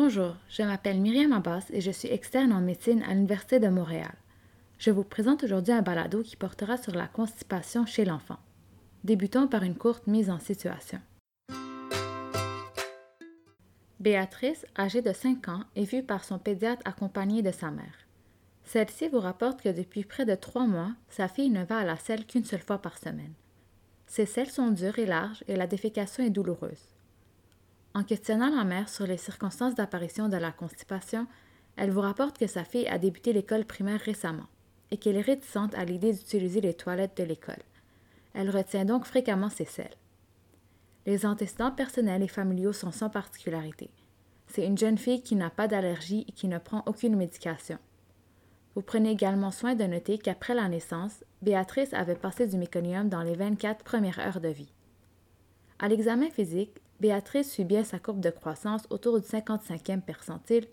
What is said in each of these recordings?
Bonjour, je m'appelle Myriam Abbas et je suis externe en médecine à l'Université de Montréal. Je vous présente aujourd'hui un balado qui portera sur la constipation chez l'enfant. Débutons par une courte mise en situation. Béatrice, âgée de 5 ans, est vue par son pédiatre accompagnée de sa mère. Celle-ci vous rapporte que depuis près de trois mois, sa fille ne va à la selle qu'une seule fois par semaine. Ses selles sont dures et larges et la défécation est douloureuse. En questionnant la mère sur les circonstances d'apparition de la constipation, elle vous rapporte que sa fille a débuté l'école primaire récemment et qu'elle est réticente à l'idée d'utiliser les toilettes de l'école. Elle retient donc fréquemment ses selles. Les antécédents personnels et familiaux sont sans particularité. C'est une jeune fille qui n'a pas d'allergie et qui ne prend aucune médication. Vous prenez également soin de noter qu'après la naissance, Béatrice avait passé du méconium dans les 24 premières heures de vie. À l'examen physique, Béatrice suit bien sa courbe de croissance autour du 55e percentile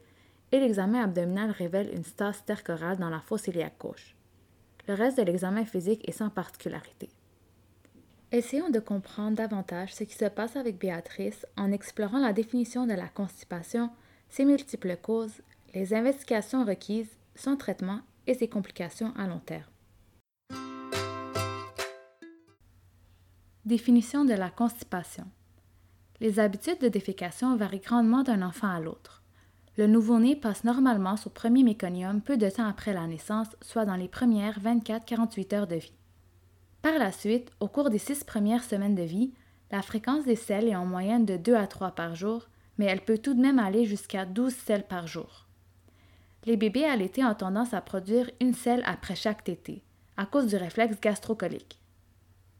et l'examen abdominal révèle une stase stercorale dans la fosse iliaque gauche. Le reste de l'examen physique est sans particularité. Essayons de comprendre davantage ce qui se passe avec Béatrice en explorant la définition de la constipation, ses multiples causes, les investigations requises, son traitement et ses complications à long terme. Définition de la constipation. Les habitudes de défécation varient grandement d'un enfant à l'autre. Le nouveau-né passe normalement son premier méconium peu de temps après la naissance, soit dans les premières 24-48 heures de vie. Par la suite, au cours des six premières semaines de vie, la fréquence des selles est en moyenne de 2 à 3 par jour, mais elle peut tout de même aller jusqu'à 12 selles par jour. Les bébés allaités ont tendance à produire une selle après chaque tétée, à cause du réflexe gastrocolique.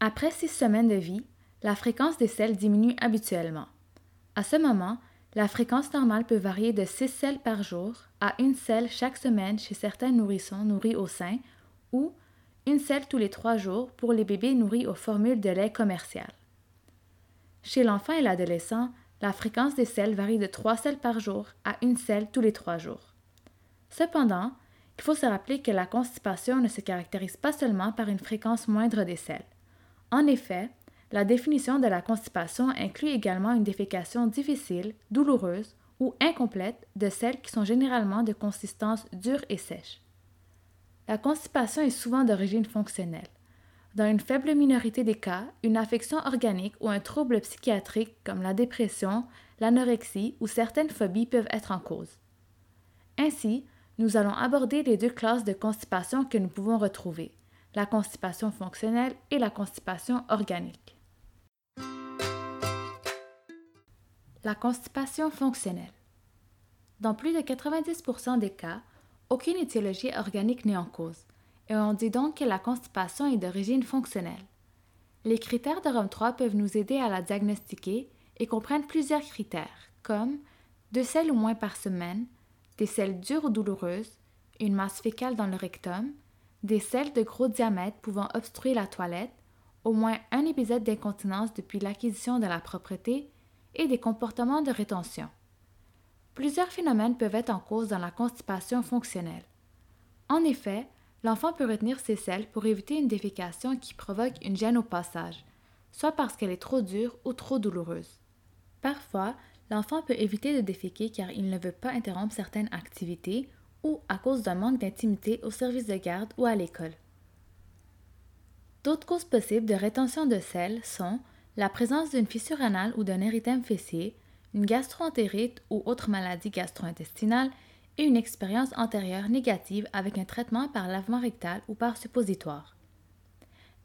Après six semaines de vie, la fréquence des selles diminue habituellement. À ce moment, la fréquence normale peut varier de 6 selles par jour à une selle chaque semaine chez certains nourrissons nourris au sein ou une selle tous les trois jours pour les bébés nourris aux formules de lait commercial. Chez l'enfant et l'adolescent, la fréquence des selles varie de 3 selles par jour à une selle tous les trois jours. Cependant, il faut se rappeler que la constipation ne se caractérise pas seulement par une fréquence moindre des selles. En effet, la définition de la constipation inclut également une défécation difficile, douloureuse ou incomplète de celles qui sont généralement de consistance dure et sèche. La constipation est souvent d'origine fonctionnelle. Dans une faible minorité des cas, une affection organique ou un trouble psychiatrique comme la dépression, l'anorexie ou certaines phobies peuvent être en cause. Ainsi, nous allons aborder les deux classes de constipation que nous pouvons retrouver, la constipation fonctionnelle et la constipation organique. La constipation fonctionnelle. Dans plus de 90% des cas, aucune étiologie organique n'est en cause, et on dit donc que la constipation est d'origine fonctionnelle. Les critères de Rome 3 peuvent nous aider à la diagnostiquer et comprennent plusieurs critères, comme deux selles ou moins par semaine, des selles dures ou douloureuses, une masse fécale dans le rectum, des selles de gros diamètre pouvant obstruer la toilette, au moins un épisode d'incontinence depuis l'acquisition de la propreté et des comportements de rétention. Plusieurs phénomènes peuvent être en cause dans la constipation fonctionnelle. En effet, l'enfant peut retenir ses selles pour éviter une défécation qui provoque une gêne au passage, soit parce qu'elle est trop dure ou trop douloureuse. Parfois, l'enfant peut éviter de déféquer car il ne veut pas interrompre certaines activités ou à cause d'un manque d'intimité au service de garde ou à l'école. D'autres causes possibles de rétention de sel sont la présence d'une fissure anale ou d'un érythème fessier, une gastroentérite ou autre maladie gastro-intestinale et une expérience antérieure négative avec un traitement par lavement rectal ou par suppositoire.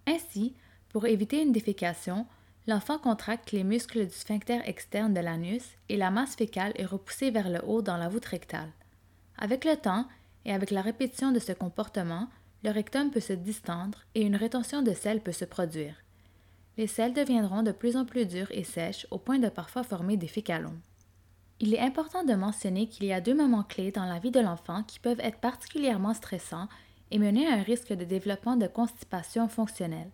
Ainsi, pour éviter une défécation, l'enfant contracte les muscles du sphincter externe de l'anus et la masse fécale est repoussée vers le haut dans la voûte rectale. Avec le temps et avec la répétition de ce comportement, le rectum peut se distendre et une rétention de sel peut se produire les selles deviendront de plus en plus dures et sèches au point de parfois former des fécalons. Il est important de mentionner qu'il y a deux moments clés dans la vie de l'enfant qui peuvent être particulièrement stressants et mener à un risque de développement de constipation fonctionnelle,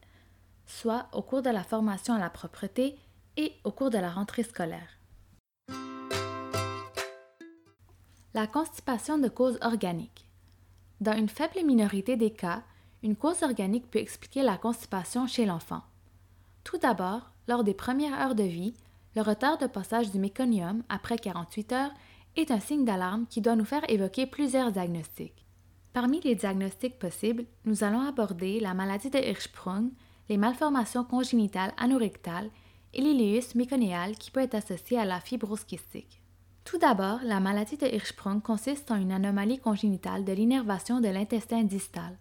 soit au cours de la formation à la propreté et au cours de la rentrée scolaire. La constipation de cause organique. Dans une faible minorité des cas, une cause organique peut expliquer la constipation chez l'enfant. Tout d'abord, lors des premières heures de vie, le retard de passage du méconium après 48 heures est un signe d'alarme qui doit nous faire évoquer plusieurs diagnostics. Parmi les diagnostics possibles, nous allons aborder la maladie de Hirschsprung, les malformations congénitales anorectales et l'iléus méconéal qui peut être associé à la fibrose kystique. Tout d'abord, la maladie de Hirschsprung consiste en une anomalie congénitale de l'innervation de l'intestin distal.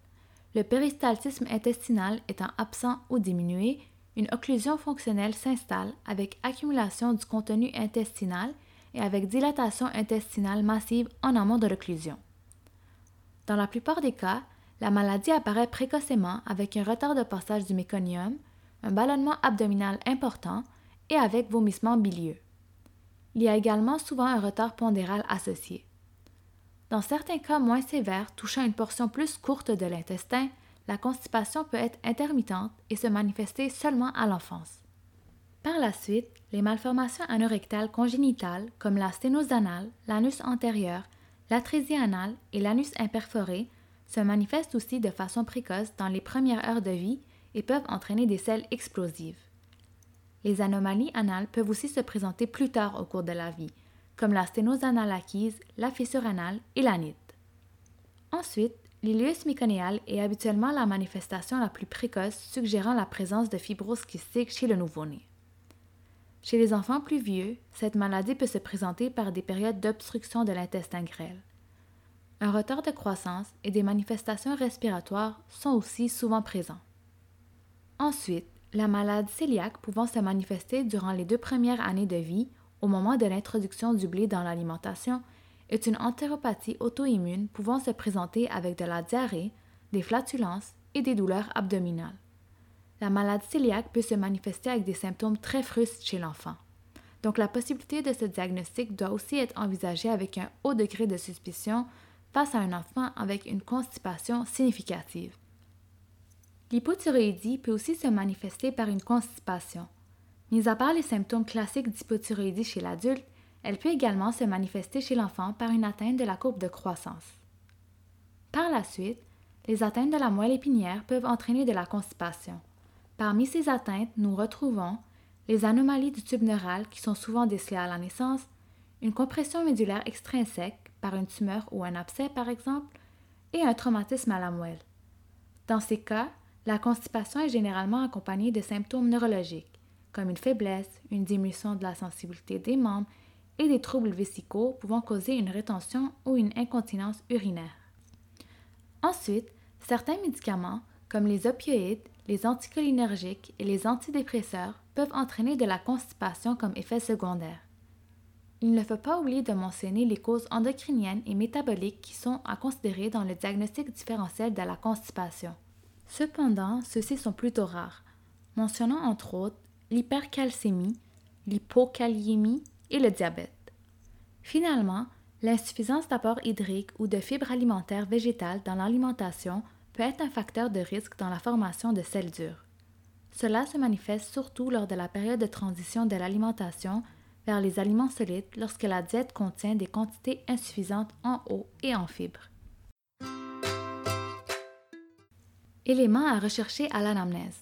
Le péristaltisme intestinal étant absent ou diminué, une occlusion fonctionnelle s'installe avec accumulation du contenu intestinal et avec dilatation intestinale massive en amont de l'occlusion. Dans la plupart des cas, la maladie apparaît précocement avec un retard de passage du méconium, un ballonnement abdominal important et avec vomissement bilieux. Il y a également souvent un retard pondéral associé. Dans certains cas moins sévères touchant une portion plus courte de l'intestin, la constipation peut être intermittente et se manifester seulement à l'enfance. Par la suite, les malformations anorectales congénitales comme la sténose anale, l'anus antérieur, l'atrésie anale et l'anus imperforé se manifestent aussi de façon précoce dans les premières heures de vie et peuvent entraîner des selles explosives. Les anomalies anales peuvent aussi se présenter plus tard au cours de la vie, comme la sténose anale acquise, la fissure anale et l'anite. Ensuite, l'ileus myconéal est habituellement la manifestation la plus précoce suggérant la présence de fibrose kystique chez le nouveau-né. Chez les enfants plus vieux, cette maladie peut se présenter par des périodes d'obstruction de l'intestin grêle. Un retard de croissance et des manifestations respiratoires sont aussi souvent présents. Ensuite, la maladie cœliaque pouvant se manifester durant les deux premières années de vie, au moment de l'introduction du blé dans l'alimentation, est une entéropathie auto-immune pouvant se présenter avec de la diarrhée, des flatulences et des douleurs abdominales. La maladie cœliaque peut se manifester avec des symptômes très frustes chez l'enfant. Donc la possibilité de ce diagnostic doit aussi être envisagée avec un haut degré de suspicion face à un enfant avec une constipation significative. L'hypothyroïdie peut aussi se manifester par une constipation. Mis à part les symptômes classiques d'hypothyroïdie chez l'adulte, elle peut également se manifester chez l'enfant par une atteinte de la courbe de croissance. Par la suite, les atteintes de la moelle épinière peuvent entraîner de la constipation. Parmi ces atteintes, nous retrouvons les anomalies du tube neural qui sont souvent décelées à la naissance, une compression médulaire extrinsèque par une tumeur ou un abcès par exemple, et un traumatisme à la moelle. Dans ces cas, la constipation est généralement accompagnée de symptômes neurologiques, comme une faiblesse, une diminution de la sensibilité des membres et des troubles vésicaux pouvant causer une rétention ou une incontinence urinaire. Ensuite, certains médicaments, comme les opioïdes, les anticholinergiques et les antidépresseurs peuvent entraîner de la constipation comme effet secondaire. Il ne faut pas oublier de mentionner les causes endocriniennes et métaboliques qui sont à considérer dans le diagnostic différentiel de la constipation. Cependant, ceux-ci sont plutôt rares, mentionnant entre autres l'hypercalcémie, l'hypokaliémie et le diabète. Finalement, l'insuffisance d'apport hydrique ou de fibres alimentaires végétales dans l'alimentation peut être un facteur de risque dans la formation de selles dures. Cela se manifeste surtout lors de la période de transition de l'alimentation vers les aliments solides lorsque la diète contient des quantités insuffisantes en eau et en fibres. Éléments à rechercher à l'anamnèse.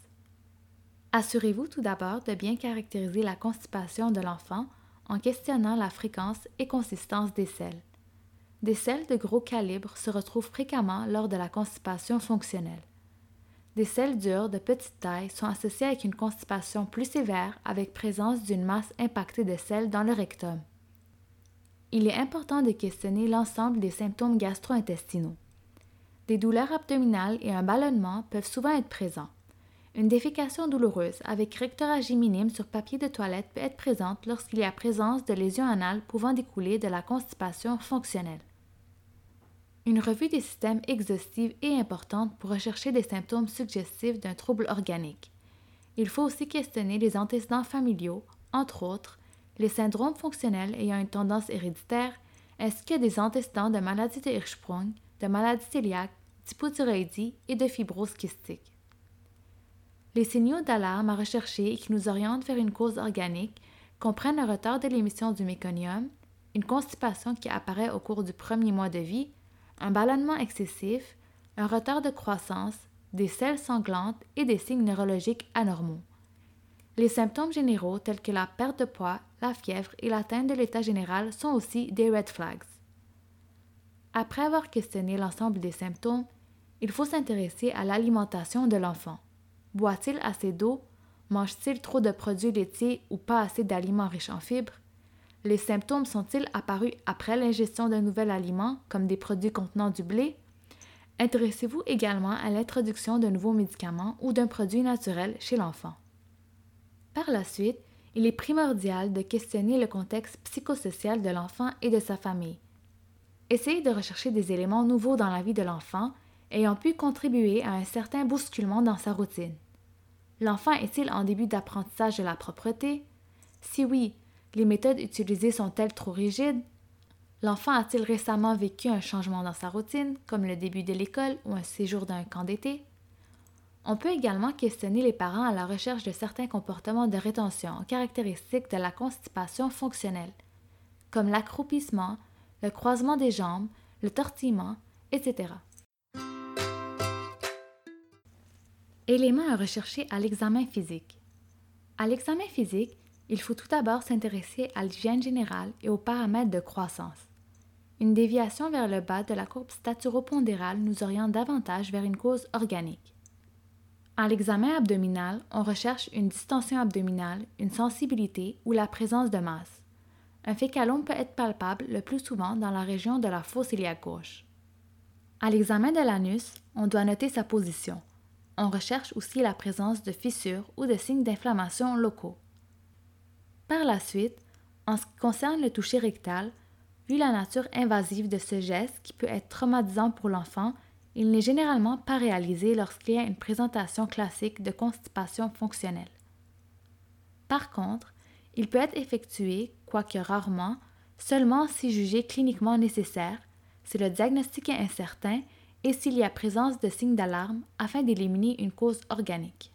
Assurez-vous tout d'abord de bien caractériser la constipation de l'enfant en questionnant la fréquence et consistance des selles. Des selles de gros calibre se retrouvent fréquemment lors de la constipation fonctionnelle. Des selles dures de petite taille sont associées avec une constipation plus sévère avec présence d'une masse impactée de selles dans le rectum. Il est important de questionner l'ensemble des symptômes gastro-intestinaux. Des douleurs abdominales et un ballonnement peuvent souvent être présents. Une défécation douloureuse avec rectoragie minime sur papier de toilette peut être présente lorsqu'il y a présence de lésions anales pouvant découler de la constipation fonctionnelle. Une revue des systèmes exhaustive est importante pour rechercher des symptômes suggestifs d'un trouble organique. Il faut aussi questionner les antécédents familiaux, entre autres, les syndromes fonctionnels ayant une tendance héréditaire, ainsi que des antécédents de maladie de Hirschsprung, de maladie cœliaque, d'hypothyroïdie et de fibrose kystique? Les signaux d'alarme à rechercher et qui nous orientent vers une cause organique comprennent un retard de l'émission du méconium, une constipation qui apparaît au cours du premier mois de vie, un ballonnement excessif, un retard de croissance, des selles sanglantes et des signes neurologiques anormaux. Les symptômes généraux tels que la perte de poids la fièvre et l'atteinte de l'état général sont aussi des red flags. Après avoir questionné l'ensemble des symptômes, il faut s'intéresser à l'alimentation de l'enfant. Boit-il assez d'eau? Mange-t-il trop de produits laitiers ou pas assez d'aliments riches en fibres? Les symptômes sont-ils apparus après l'ingestion d'un nouvel aliment, comme des produits contenant du blé? Intéressez-vous également à l'introduction d'un nouveau médicament ou d'un produit naturel chez l'enfant. Par la suite, il est primordial de questionner le contexte psychosocial de l'enfant et de sa famille. Essayez de rechercher des éléments nouveaux dans la vie de l'enfant ayant pu contribuer à un certain bousculement dans sa routine. L'enfant est-il en début d'apprentissage de la propreté? Si oui, les méthodes utilisées sont-elles trop rigides? L'enfant a-t-il récemment vécu un changement dans sa routine, comme le début de l'école ou un séjour d'un camp d'été? On peut également questionner les parents à la recherche de certains comportements de rétention caractéristiques de la constipation fonctionnelle, comme l'accroupissement, le croisement des jambes, le tortillement, etc. Éléments à rechercher à l'examen physique. À l'examen physique, il faut tout d'abord s'intéresser à l'hygiène générale et aux paramètres de croissance. Une déviation vers le bas de la courbe staturopondérale nous oriente davantage vers une cause organique. À l'examen abdominal, on recherche une distension abdominale, une sensibilité ou la présence de masse. Un fécalome peut être palpable le plus souvent dans la région de la fosse iliaque gauche. À l'examen de l'anus, on doit noter sa position. On recherche aussi la présence de fissures ou de signes d'inflammation locaux. Par la suite, en ce qui concerne le toucher rectal, vu la nature invasive de ce geste qui peut être traumatisant pour l'enfant, il n'est généralement pas réalisé lorsqu'il y a une présentation classique de constipation fonctionnelle. Par contre, il peut être effectué, quoique rarement, seulement si jugé cliniquement nécessaire, si le diagnostic est incertain et s'il y a présence de signes d'alarme afin d'éliminer une cause organique.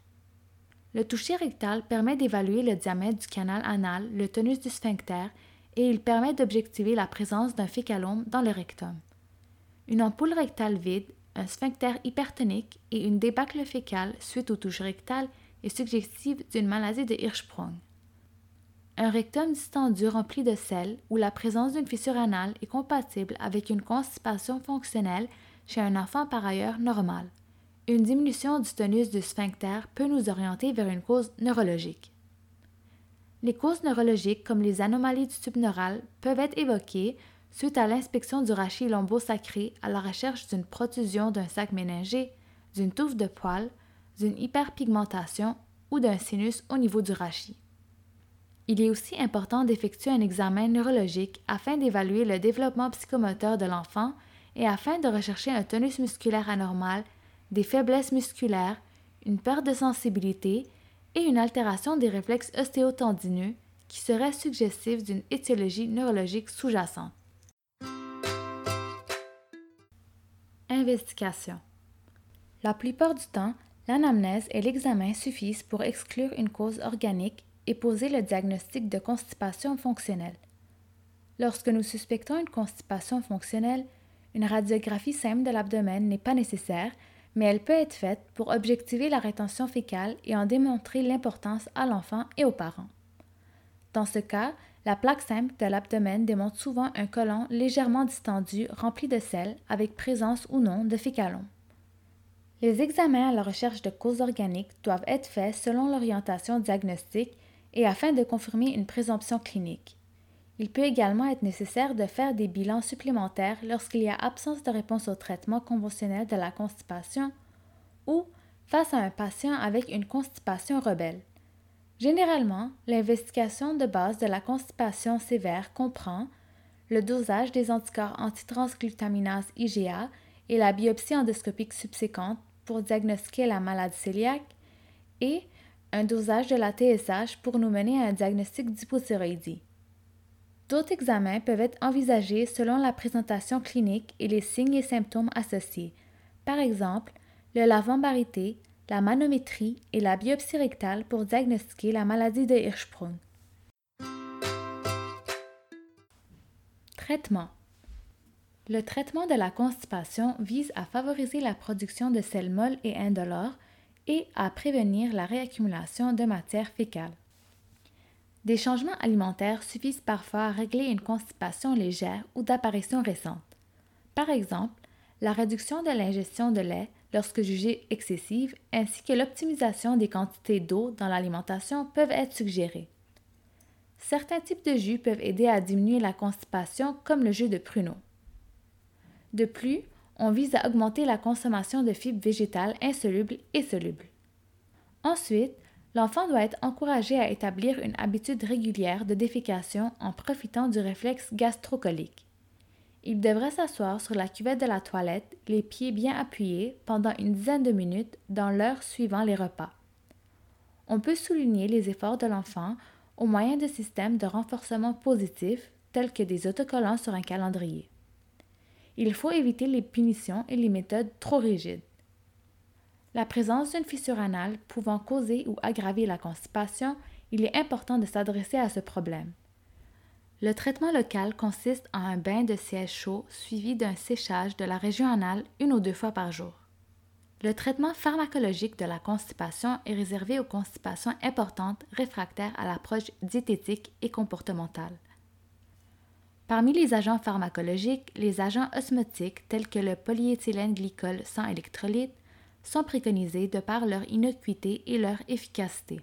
Le toucher rectal permet d'évaluer le diamètre du canal anal, le tonus du sphincter, et il permet d'objectiver la présence d'un fécalome dans le rectum. Une ampoule rectale vide, un sphincter hypertonique et une débâcle fécale suite au toucher rectal est suggestive d'une maladie de Hirschsprung. Un rectum distendu rempli de sel ou la présence d'une fissure anale est compatible avec une constipation fonctionnelle chez un enfant par ailleurs normal une diminution du tonus du sphincter peut nous orienter vers une cause neurologique. Les causes neurologiques, comme les anomalies du tube neural, peuvent être évoquées suite à l'inspection du rachis lombo-sacré à la recherche d'une protrusion d'un sac méningé, d'une touffe de poils, d'une hyperpigmentation ou d'un sinus au niveau du rachis. Il est aussi important d'effectuer un examen neurologique afin d'évaluer le développement psychomoteur de l'enfant et afin de rechercher un tonus musculaire anormal des faiblesses musculaires, une perte de sensibilité et une altération des réflexes ostéotendineux qui serait suggestive d'une étiologie neurologique sous-jacente. Investigation. La plupart du temps, l'anamnèse et l'examen suffisent pour exclure une cause organique et poser le diagnostic de constipation fonctionnelle. Lorsque nous suspectons une constipation fonctionnelle, une radiographie simple de l'abdomen n'est pas nécessaire mais elle peut être faite pour objectiver la rétention fécale et en démontrer l'importance à l'enfant et aux parents. Dans ce cas, la plaque simple de l'abdomen démontre souvent un côlon légèrement distendu rempli de sel avec présence ou non de fécalon. Les examens à la recherche de causes organiques doivent être faits selon l'orientation diagnostique et afin de confirmer une présomption clinique. Il peut également être nécessaire de faire des bilans supplémentaires lorsqu'il y a absence de réponse au traitement conventionnel de la constipation ou face à un patient avec une constipation rebelle. Généralement, l'investigation de base de la constipation sévère comprend le dosage des anticorps antitransglutaminase IgA et la biopsie endoscopique subséquente pour diagnostiquer la maladie cœliaque et un dosage de la TSH pour nous mener à un diagnostic d'hypothyroïdie. D'autres examens peuvent être envisagés selon la présentation clinique et les signes et symptômes associés. Par exemple, le lavambarité, la manométrie et la biopsie rectale pour diagnostiquer la maladie de Hirschsprung. Traitement. Le traitement de la constipation vise à favoriser la production de sels molles et indolores et à prévenir la réaccumulation de matière fécale. Des changements alimentaires suffisent parfois à régler une constipation légère ou d'apparition récente. Par exemple, la réduction de l'ingestion de lait lorsque jugée excessive ainsi que l'optimisation des quantités d'eau dans l'alimentation peuvent être suggérées. Certains types de jus peuvent aider à diminuer la constipation comme le jus de pruneau. De plus, on vise à augmenter la consommation de fibres végétales insolubles et solubles. Ensuite, l'enfant doit être encouragé à établir une habitude régulière de défécation en profitant du réflexe gastrocolique. Il devrait s'asseoir sur la cuvette de la toilette, les pieds bien appuyés, pendant une dizaine de minutes dans l'heure suivant les repas. On peut souligner les efforts de l'enfant au moyen de systèmes de renforcement positif tels que des autocollants sur un calendrier. Il faut éviter les punitions et les méthodes trop rigides. La présence d'une fissure anale pouvant causer ou aggraver la constipation, il est important de s'adresser à ce problème. Le traitement local consiste en un bain de siège chaud suivi d'un séchage de la région anale une ou deux fois par jour. Le traitement pharmacologique de la constipation est réservé aux constipations importantes réfractaires à l'approche diététique et comportementale. Parmi les agents pharmacologiques, les agents osmotiques tels que le polyéthylène glycol sans électrolyte sont préconisés de par leur innocuité et leur efficacité.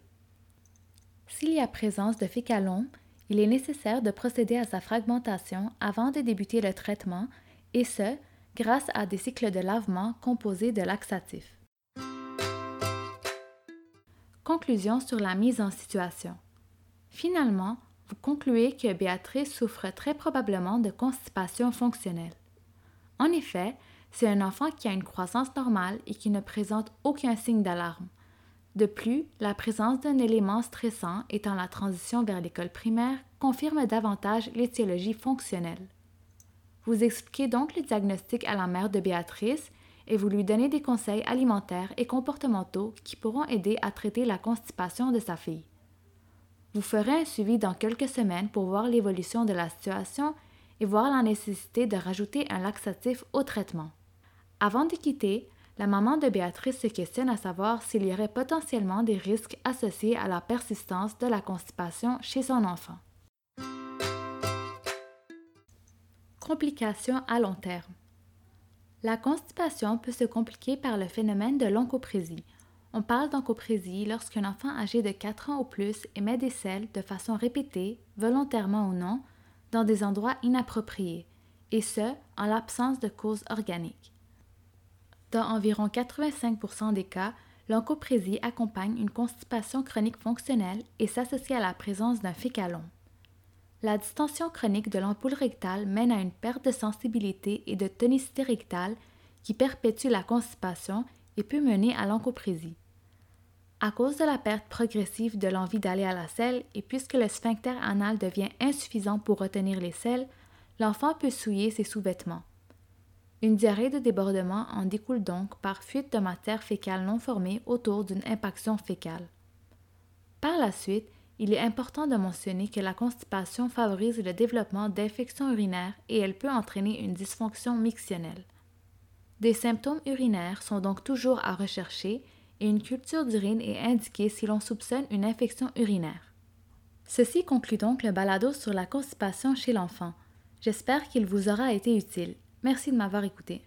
S'il y a présence de fécalons, il est nécessaire de procéder à sa fragmentation avant de débuter le traitement, et ce, grâce à des cycles de lavement composés de laxatifs. Conclusion sur la mise en situation. Finalement, vous concluez que Béatrice souffre très probablement de constipation fonctionnelle. En effet, c'est un enfant qui a une croissance normale et qui ne présente aucun signe d'alarme. De plus, la présence d'un élément stressant étant la transition vers l'école primaire confirme davantage l'étiologie fonctionnelle. Vous expliquez donc le diagnostic à la mère de Béatrice et vous lui donnez des conseils alimentaires et comportementaux qui pourront aider à traiter la constipation de sa fille. Vous ferez un suivi dans quelques semaines pour voir l'évolution de la situation et voir la nécessité de rajouter un laxatif au traitement. Avant de quitter, la maman de Béatrice se questionne à savoir s'il y aurait potentiellement des risques associés à la persistance de la constipation chez son enfant. Complications à long terme. La constipation peut se compliquer par le phénomène de l'oncoprésie. On parle d'oncoprésie lorsqu'un enfant âgé de 4 ans ou plus émet des selles de façon répétée, volontairement ou non, dans des endroits inappropriés, et ce, en l'absence de cause organique. Dans environ 85% des cas, l'oncoprésie accompagne une constipation chronique fonctionnelle et s'associe à la présence d'un fécalon. La distension chronique de l'ampoule rectale mène à une perte de sensibilité et de tonicité rectale qui perpétue la constipation et peut mener à l'oncoprésie. À cause de la perte progressive de l'envie d'aller à la selle et puisque le sphincter anal devient insuffisant pour retenir les selles, l'enfant peut souiller ses sous-vêtements. Une diarrhée de débordement en découle donc par fuite de matière fécale non formée autour d'une impaction fécale. Par la suite, il est important de mentionner que la constipation favorise le développement d'infections urinaires et elle peut entraîner une dysfonction mictionnelle. Des symptômes urinaires sont donc toujours à rechercher et une culture d'urine est indiquée si l'on soupçonne une infection urinaire. Ceci conclut donc le balado sur la constipation chez l'enfant. J'espère qu'il vous aura été utile. Merci de m'avoir écouté.